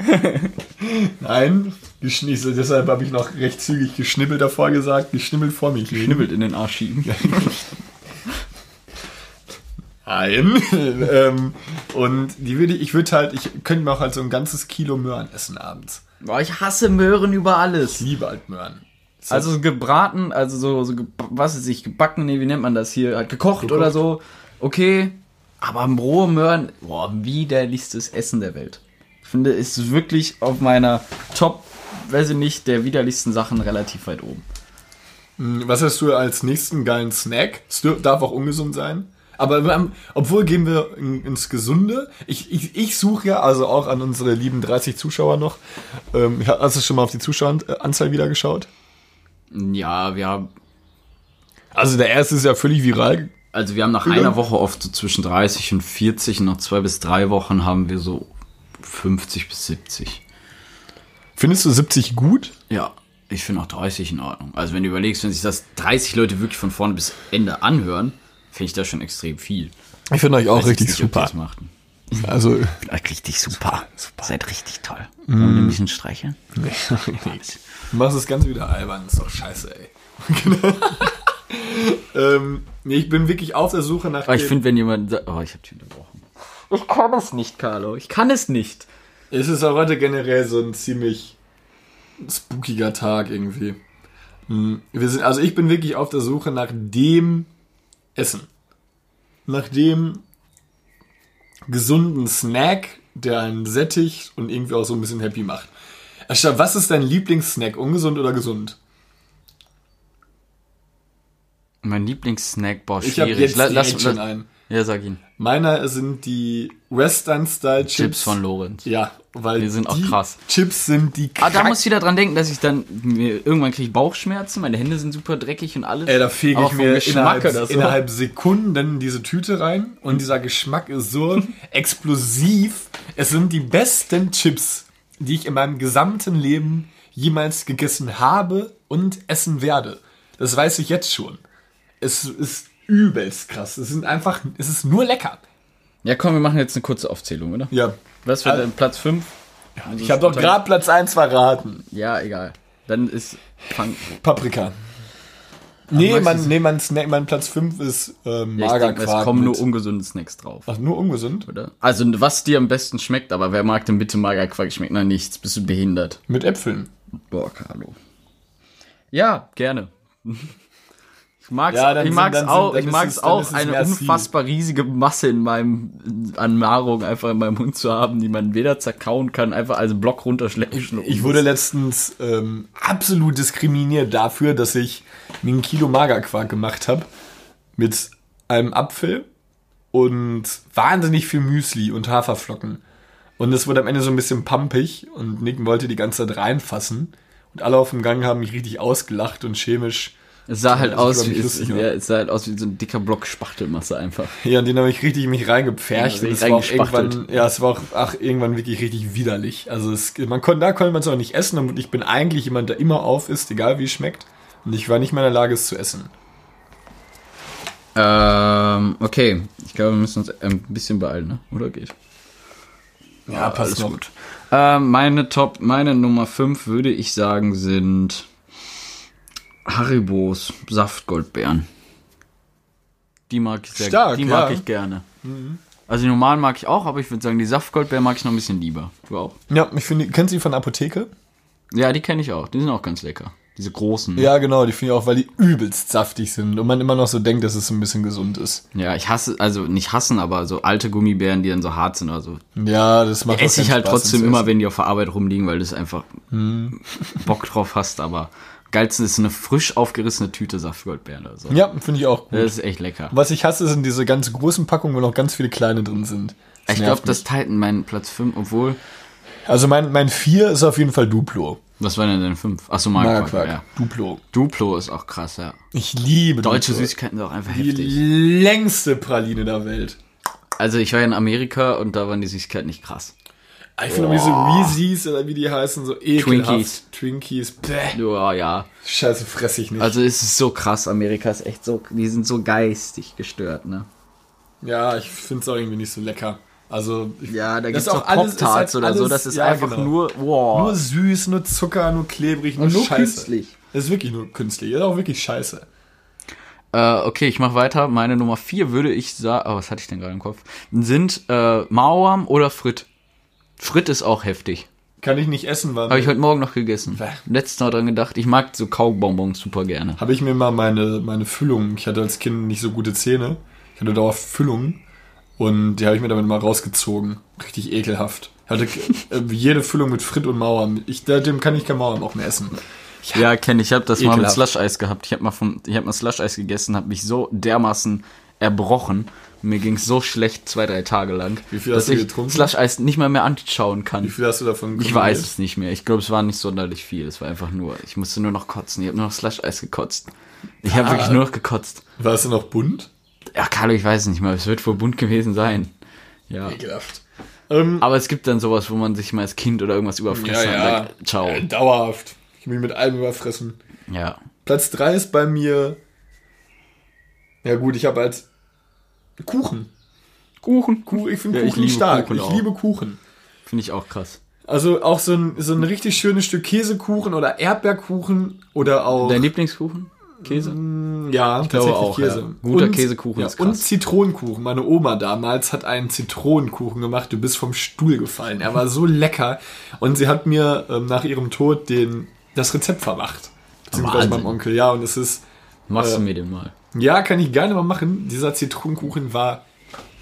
Nein, deshalb habe ich noch recht zügig geschnibbelt davor gesagt. Geschnibbelt vor mich legen. Schnibbelt in den Arsch schieben. Nein. ähm, und die würde ich, ich würde halt, ich könnte mir auch halt so ein ganzes Kilo Möhren essen abends. Boah, ich hasse Möhren über alles. Ich liebe halt Möhren. Also gebraten, also so, so ge- was ist ich, gebacken, nee, wie nennt man das hier? Halt gekocht, Gekocht. oder so. Okay. Aber rohe Möhren, boah, widerlichstes Essen der Welt. Ich finde, ist wirklich auf meiner Top, weiß ich nicht, der widerlichsten Sachen relativ weit oben. Hm, Was hast du als nächsten geilen Snack? Es darf auch ungesund sein. Aber wir haben, obwohl gehen wir in, ins Gesunde. Ich, ich, ich suche ja, also auch an unsere lieben 30 Zuschauer noch. Ähm, hast du schon mal auf die Zuschaueranzahl wieder geschaut? Ja, wir haben, Also der erste ist ja völlig viral. also wir haben nach Ja. einer Woche oft so zwischen 30 und 40 und nach zwei bis drei Wochen haben wir so 50 bis 70. Findest du 70 gut? Ja, ich finde auch 30 in Ordnung. Also wenn du überlegst, wenn sich das 30 Leute wirklich von vorne bis Ende anhören, finde ich das schon extrem viel. Ich finde euch auch richtig nicht, super. Also Richtig super. Seid richtig toll. Wollen wir ein bisschen streicheln? Du machst das Ganze wieder albern, ist doch scheiße, ey. ähm, nee, ich bin wirklich auf der Suche nach. Aber ich finde, wenn jemand sagt, oh, ich habe dich unterbrochen. Ich kann es nicht, Carlo. Ich kann es nicht. es ist auch heute generell so ein ziemlich spookiger Tag irgendwie. Hm, Wir sind, also ich bin wirklich auf der Suche nach dem Essen. Nach dem gesunden Snack, der einen sättigt und irgendwie auch so ein bisschen happy macht. Ascha, was ist dein Lieblingssnack? Ungesund oder gesund? Mein Lieblingssnack, boah, Ich schwierig. jetzt La- direkt lass, schon lass, einen. Ja, sag ihn. Meiner sind die Western-Style-Chips. Chips von Lorenz. Ja, weil Die sind auch krass. Chips sind die Ah, da muss ich wieder dran denken, dass ich dann mir, irgendwann kriege ich Bauchschmerzen, meine Hände sind super dreckig und alles. Ey, da fege ich mir Geschmack innerhalb, innerhalb Sekunden diese Tüte rein und dieser Geschmack ist so explosiv. Es sind die besten Chips, die ich in meinem gesamten Leben jemals gegessen habe und essen werde. Das weiß ich jetzt schon. Es ist übelst krass. Es sind einfach, es ist nur lecker. Ja, komm, wir machen jetzt eine kurze Aufzählung, oder? Ja. Was wird Also- Platz 5? Ich habe doch gerade Platz 1 verraten. Ja, egal. Dann ist. Fang, Paprika. Nee, du's? nee mein, Snack, mein Platz 5 ist ja, denke, Magerquark. es kommen nur mit- ungesunde Snacks drauf, Ach, nur ungesund? oder? Also, was dir am besten schmeckt, aber wer mag denn bitte Magerquark? Schmeckt nach nichts. Bist du behindert? Mit Äpfeln. Boah, Carlo. Ja, gerne. Ich mag's, Ja, ich mag's sind- auch, ich mag's es- auch, eine unfassbar riesige Masse in meinem, an Nahrung einfach in meinem Mund zu haben, die man weder zerkauen kann, einfach als Block runterschleppen. Ich wurde letztens ähm, absolut diskriminiert dafür, dass ich mir ein Kilo Magerquark gemacht habe mit einem Apfel und wahnsinnig viel Müsli und Haferflocken. Und es wurde am Ende so ein bisschen pumpig und Nick wollte die ganze Zeit reinfassen. Und alle auf dem Gang haben mich richtig ausgelacht und chemisch. Es sah halt das aus wie, ich, es, lustig, ja, es sah halt aus wie so ein dicker Block Spachtelmasse einfach. Ja, und den habe ich richtig mich reingepfercht. Ja, und es war auch irgendwann, ja, es war auch ach, irgendwann wirklich richtig widerlich. Also es, man konnte, da konnte man es auch nicht essen und ich bin eigentlich jemand, der immer auf isst, egal wie es schmeckt. Und ich war nicht mehr in der Lage, es zu essen. Ähm, okay. Ich glaube, wir müssen uns ein bisschen beeilen, ne? Oder geht? Ja, passt noch. gut. Ähm, meine Top, meine Nummer 5 würde ich sagen sind Haribos Saftgoldbeeren. Die mag ich sehr Stark, Die mag ja. ich gerne. Also die normalen mag ich auch, aber ich würde sagen, die Saftgoldbeeren mag ich noch ein bisschen lieber. Du auch? Ja, ich finde, kennst du die von der Apotheke? Ja, die kenne ich auch. Die sind auch ganz lecker. Diese großen. Ja, genau, die finde ich auch, weil die übelst saftig sind und man immer noch so denkt, dass es ein bisschen gesund ist. Ja, ich hasse, also nicht hassen, aber so alte Gummibären, die dann so hart sind oder so. Ja, das macht auch Esse ich halt Spaß, trotzdem immer, wenn die auf der Arbeit rumliegen, weil du es einfach Bock drauf hast, aber geilsten ist eine frisch aufgerissene Tüte Saftgoldbeeren oder so. Ja, finde ich auch gut. Das ist echt lecker. Was ich hasse, sind diese ganz großen Packungen, wo noch ganz viele kleine drin sind. Das Ich glaube, das Titan mein Platz 5, obwohl. Also mein, mein 4 ist auf jeden Fall Duplo. Was war denn dein 5? Achso, Magerquark. Magerquark. Ja. Duplo. Duplo ist auch krass, ja. Ich liebe Deutsche Duplo. Süßigkeiten sind auch einfach Die heftig. längste Praline der Welt. Also ich war ja in Amerika und da waren die Süßigkeiten nicht krass. Ich finde diese Reese's oder wie die heißen, so ekelhaft. Twinkies. Twinkies. Bäh. Ja, ja. Scheiße, fress ich nicht. Also es ist so krass, Amerika ist echt so, die sind so geistig gestört, ne? ja, ich finde es auch irgendwie nicht so lecker. Also, ich, Ja, da gibt's ist auch Pop-Tarts halt oder so, alles- das ist ja, einfach genau. nur, wow. nur süß, nur Zucker, nur klebrig, nur, nur Scheiße. künstlich. Das ist wirklich nur künstlich. Das ist auch wirklich scheiße. Äh, okay, ich mach weiter. Meine Nummer 4 würde ich sagen, oh, was hatte ich denn gerade im Kopf? Sind äh, Mauam oder Frit. Frit ist auch heftig. Kann ich nicht essen, weil Habe ich heute Morgen noch gegessen. Letztes Mal dran gedacht. Ich mag so Kaubonbons super gerne. habe ich mir mal meine, meine Füllung, ich hatte als Kind nicht so gute Zähne, ich hatte dauerhaft Füllungen und die habe ich mir damit mal rausgezogen. Richtig ekelhaft. Ich hatte äh, jede Füllung mit Frit und Mauer. Ich, seitdem kann ich kein Mauer auch mehr essen. Ja, kenne ich. Ich habe das mal mit Ekelhaft. Slush-Eis gehabt. Ich habe mal vom, ich habe mal Slush-Eis gegessen, habe mich so dermaßen erbrochen. Mir ging es so schlecht zwei, drei Tage lang, Wie viel dass hast du ich getrunken? Slush-Eis nicht mal mehr anschauen kann. Wie viel hast du davon Ich weiß es nicht mehr. Ich glaube, es war nicht sonderlich viel. Es war einfach nur, ich musste nur noch kotzen. Ich habe nur noch Slush-Eis gekotzt. Ich habe wirklich nur noch gekotzt. War es denn noch bunt? Ja, Carlo, ich weiß es nicht mehr. Es wird wohl bunt gewesen sein. Ja. Ekelhaft. Ähm, Aber es gibt dann sowas, wo man sich mal als Kind oder irgendwas überfressen ja, und ja. sagt, ciao. Äh, dauerhaft. Ich mich mit allem überfressen. Ja. Platz 3 ist bei mir. Ja, gut, ich habe als Kuchen. Kuchen. Kuchen ich finde Ja, ich Kuchen liebe stark. Kuchen ich auch. liebe Kuchen. Finde ich auch krass. Also auch so ein, so ein richtig schönes Stück Käsekuchen oder Erdbeerkuchen oder auch. Dein Lieblingskuchen? Käse? ja, glaube tatsächlich auch, Käse. ja. Guter Käsekuchen ja, ist krass. Und Zitronenkuchen. Meine Oma damals hat einen Zitronenkuchen gemacht. Du bist vom Stuhl gefallen. Er war so lecker. Und sie hat mir ähm, nach ihrem Tod den, das Rezept vermacht. Beziehungsweise meinem Onkel. Ja, und es ist. Machst Äh, du mir den mal? Ja, kann ich gerne mal machen. Dieser Zitronenkuchen war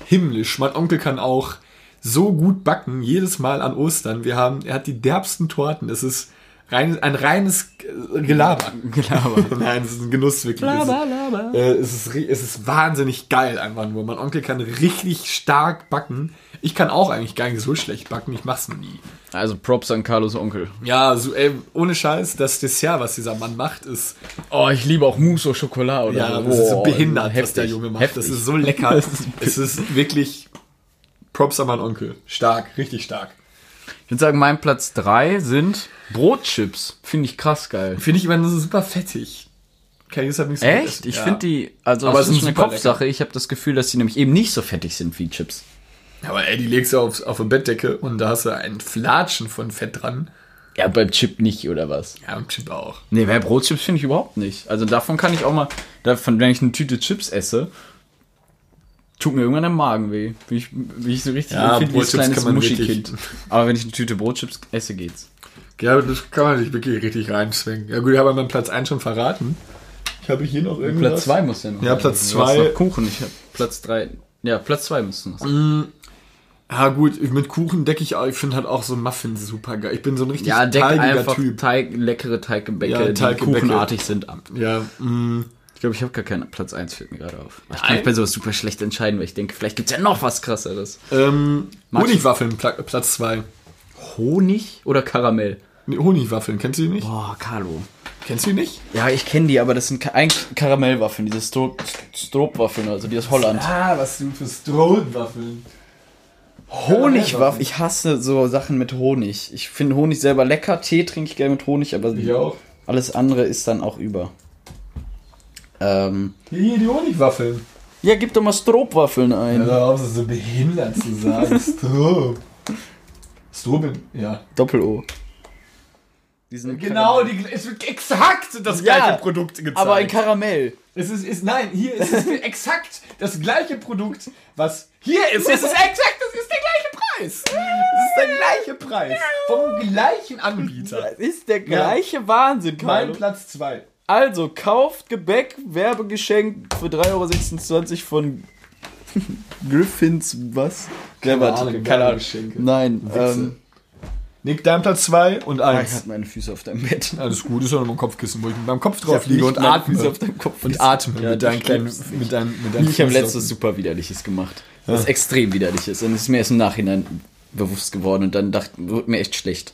himmlisch. Mein Onkel kann auch so gut backen, jedes Mal an Ostern. Wir haben, er hat die derbsten Torten. Es ist rein, ein reines äh, Gelaber. Gelaber. Nein, es ist ein Genuss wirklich. Es ist, äh, es, ist, es ist wahnsinnig geil einfach nur. Mein Onkel kann richtig stark backen. Ich kann auch eigentlich gar nicht so schlecht backen. Ich mach's nie. Also Props an Carlos Onkel. Ja, so, ey, ohne Scheiß, das Dessert, was dieser Mann macht, ist Oh, ich liebe auch Mousse au Chocolat oder Ja, so. das ist so behindert, was heftig, der Junge macht. heftig. Das ist so lecker. es ist wirklich Props an meinen Onkel. Stark, richtig stark. Ich würde sagen, mein Platz 3 sind Brotchips. Finde ich krass geil. Finde ich immer so super fettig. Kann ich deshalb nicht so gut Echt? Ich Ja. finde die, also Aber das es ist sind eine Kopfsache. Ich habe das Gefühl, dass die nämlich eben nicht so fettig sind wie Chips. Aber ey, die legst du auf, auf eine Bettdecke und da hast du ein Flatschen von Fett dran. Ja, beim Chip nicht, oder was? Ja, im Chip auch. Nee, bei Brotchips finde ich überhaupt nicht. Also davon kann ich auch mal, davon, wenn ich eine Tüte Chips esse, tut mir irgendwann der Magen weh. Wie ich, wie ich so richtig Ja, empfinde wie ein kleines Muschikind. Aber wenn ich eine Tüte Brotchips esse, geht's. Ja, das kann man nicht wirklich richtig reinschwenken. Ja gut, ich habe meinen Platz 1 schon verraten. Ich habe hier noch irgendwas. Platz 2 muss ja noch. Ja. Platz Du hast zwei- noch Kuchen, ich habe Platz 3. Ja, Platz 2 müsste noch sein. Ja gut, mit Kuchen decke ich auch. Ich finde halt auch so Muffins super geil. Ich bin so ein richtig Ja, deck teigiger einfach Typ. Teig, leckere Teiggebäcke, Ja, die Teiggebäcke. kuchenartig sind, ab. Ja, mh, Ich glaube, ich habe gar keinen Platz 1, fällt mir gerade auf. Ich kann mich bei sowas super schlecht entscheiden, weil ich denke, vielleicht gibt's ja noch was krasseres. ähm, Honigwaffeln, Pla Platz 2. Honig oder Karamell? Nee, Honigwaffeln, kennst du die nicht? Boah, Carlo. Kennst du die nicht? Ja, ich kenne die, aber das sind ka- eigentlich Karamellwaffeln, diese Stro Stroopwaffeln, also die aus Holland. Ah, was du für Strohwaffeln. Honigwaffeln, ich hasse so Sachen mit Honig. Ich finde Honig selber lecker, Tee trinke ich gerne mit Honig, aber alles andere ist dann auch über. Ähm, Hier, die Honigwaffeln. ja, gib doch mal Stroopwaffeln ein. Ja, auf, so behindert zu sagen. Stroh. Stroh, ja. Doppel-O. Genau, die, es wird exakt das Ja, gleiche Produkt gezeigt. aber in Karamell. Es ist, ist nein, hier ist es exakt das gleiche Produkt, was hier ist. Es ist exakt, das ist der gleiche Preis. Es ist der gleiche Preis vom gleichen Anbieter. Das ist der gleiche Wahnsinn, Mein Carlo. Platz 2. Also, kauft Gebäck, Werbegeschenk für 3,26 Euro von Griffins, was? Keine Ahnung, keine Ahnung. Werbegeschenke. Nein, ähm, Nick, dein Platz 2 und ah, ich 1. hatte meine Füße auf deinem Bett. Alles gut, ist doch noch mein Kopfkissen, wo ich mit meinem Kopf drauf hab liege und atme. Füße auf deinem Kopf. Und atme Ja, mit deinen kleinen, mit deinen, mit deinen Ich habe letztes super widerliches gemacht. Was extrem widerliches. Und es ist mir erst im Nachhinein bewusst geworden und dann dachte, wurde mir echt schlecht.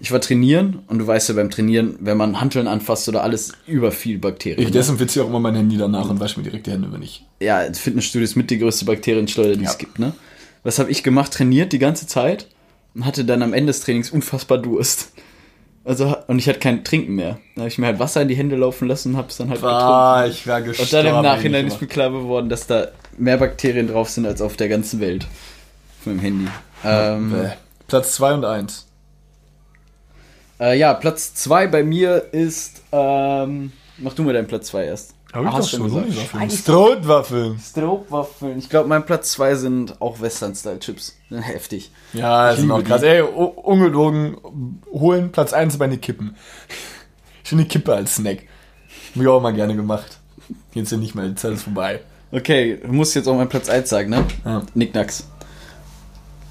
Ich war trainieren und du weißt ja beim Trainieren, wenn man Hanteln anfasst oder alles, über viel Bakterien. Ich ne? desinfiziere auch immer mein Handy danach und wasche mir direkt die Hände, wenn ich. ja, Fitnessstudio ist mit die größte Bakterienschleuder, die Ja. es gibt, ne? Was habe ich gemacht? Trainiert die ganze Zeit und hatte dann am Ende des Trainings unfassbar Durst. Also, und ich hatte kein Trinken mehr. Da habe ich mir halt Wasser in die Hände laufen lassen und habe es dann halt Ah, ich war getrunken. gestorben. Und dann im Nachhinein ist mir klar geworden, dass da mehr Bakterien drauf sind als auf der ganzen Welt. Von dem Handy. Ähm. Platz 2 und 1. äh, ja, Platz 2 bei mir ist. Ähm, mach du mal deinen Platz 2 erst. Hab ich Ah, doch hast schon. Scheiße. Strohwaffeln. Stroopwaffeln. Ich glaube, mein Platz 2 sind auch Western-Style-Chips. Heftig. Ja, das Ich sind auch krass. Ey, ungelogen, holen Platz 1 bei den Kippen. Ich finde Kippe als Snack. Hab ich auch mal gerne gemacht. Jetzt ja nicht mehr, die Zeit ist vorbei. Okay, du musst jetzt auch meinen Platz 1 sagen, ne? Ja. Nicknacks.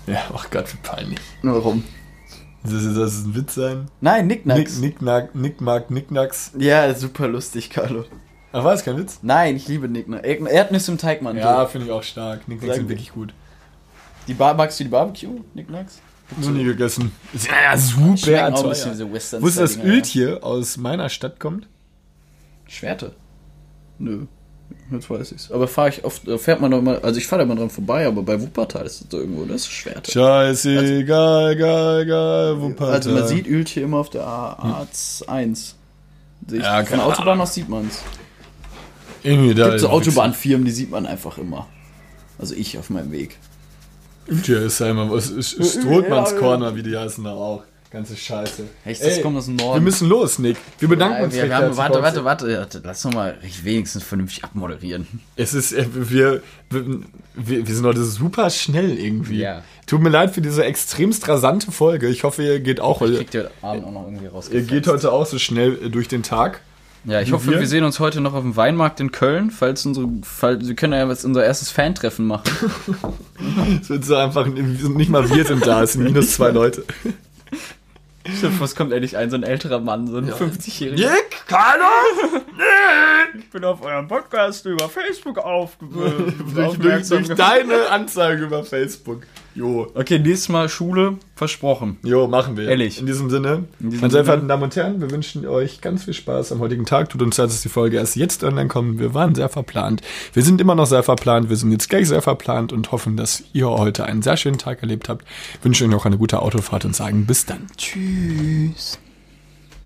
Ja, ach Gott, wie peinlich. Warum? Das ist, das ist ein Witz sein. Nein, Nick, Nicknacks. Nicknack, Nickmark, Nicknacks. Ja, super lustig, Carlo. Ach, war das kein Witz? Nein, ich liebe Nicknacks. Erdnüsse im Teigmantel. Ja, finde ich auch stark. Nicknacks Sag sind wirklich gut. Die Bar magst du die Barbecue, Nicknacks? Noch nie gegessen. Ja super auch ein bisschen so Wusstest du, dass Öl hier aus meiner Stadt kommt? Schwerte? Nö. Jetzt weiß ich's. Aber fahre ich oft, äh, fährt man doch mal, also ich fahre da mal dran vorbei, aber bei Wuppertal ist das so irgendwo, das ist Schwerte. Scheißegal, geil, geil, Wuppertal. Also man sieht Öltje immer auf der A1. Sehe ich. Ja, Von keine der Autobahn aus sieht man's. Irgendwie da. Es gibt so Autobahnfirmen, die sieht man einfach immer. Also ich auf meinem Weg. Hier ist ja immer was. Corner, wie die heißen da auch. Ganze Scheiße. Echt, das Ey, kommt aus dem Wir Norden. müssen los, Nick. Wir bedanken uns wir, wir haben, warte, warte, warte, Lass doch mal wenigstens vernünftig abmoderieren. Es ist, äh, wir, wir, wir wir sind heute super schnell irgendwie. Ja. Tut mir leid für diese extremst rasante Folge. Ich hoffe, ihr geht auch, ihr heute Abend auch ihr geht heute auch so schnell äh, durch den Tag. Ja, ich hoffe, wir? wir sehen uns heute noch auf dem Weinmarkt in Köln, falls unsere, falls, wir können ja jetzt unser erstes Fan-Treffen machen. Es wird so einfach, nicht mal wir sind da, es sind minus zwei Leute. Stimmt, was kommt endlich ein, so ein älterer Mann, so ein 50-jähriger. Nick, keiner? Ich bin auf eurem Podcast über Facebook aufgewöhnt. Durch, durch, durch deine Anzeige über Facebook. Jo. Okay, nächstes Mal Schule, versprochen. Jo, machen wir. Ehrlich. In diesem Sinne. In diesem Meine sehr verehrten Damen und Herren, wir wünschen euch ganz viel Spaß am heutigen Tag. Tut uns leid, dass die Folge erst jetzt online kommt. Wir waren sehr verplant. Wir sind immer noch sehr verplant. Wir sind jetzt gleich sehr verplant und hoffen, dass ihr heute einen sehr schönen Tag erlebt habt. Wünschen euch noch eine gute Autofahrt und sagen bis dann. Tschüss.